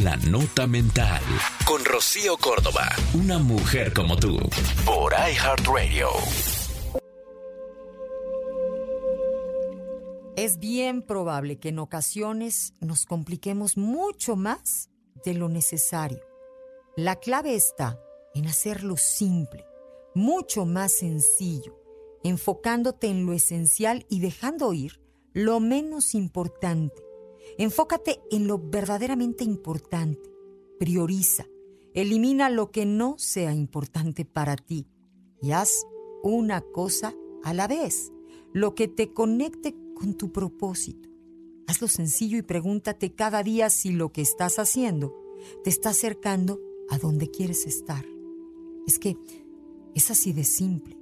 La Nota Mental. Con Rocío Córdoba. Una mujer como tú. Por iHeartRadio. Es bien probable que en ocasiones nos compliquemos mucho más de lo necesario. La clave está en hacerlo simple, mucho más sencillo, enfocándote en lo esencial y dejando ir lo menos importante. Enfócate en lo verdaderamente importante. Prioriza. Elimina lo que no sea importante para ti y haz una cosa a la vez, lo que te conecte con tu propósito. Hazlo sencillo y pregúntate cada día si lo que estás haciendo te está acercando a donde quieres estar. Es que es así de simple.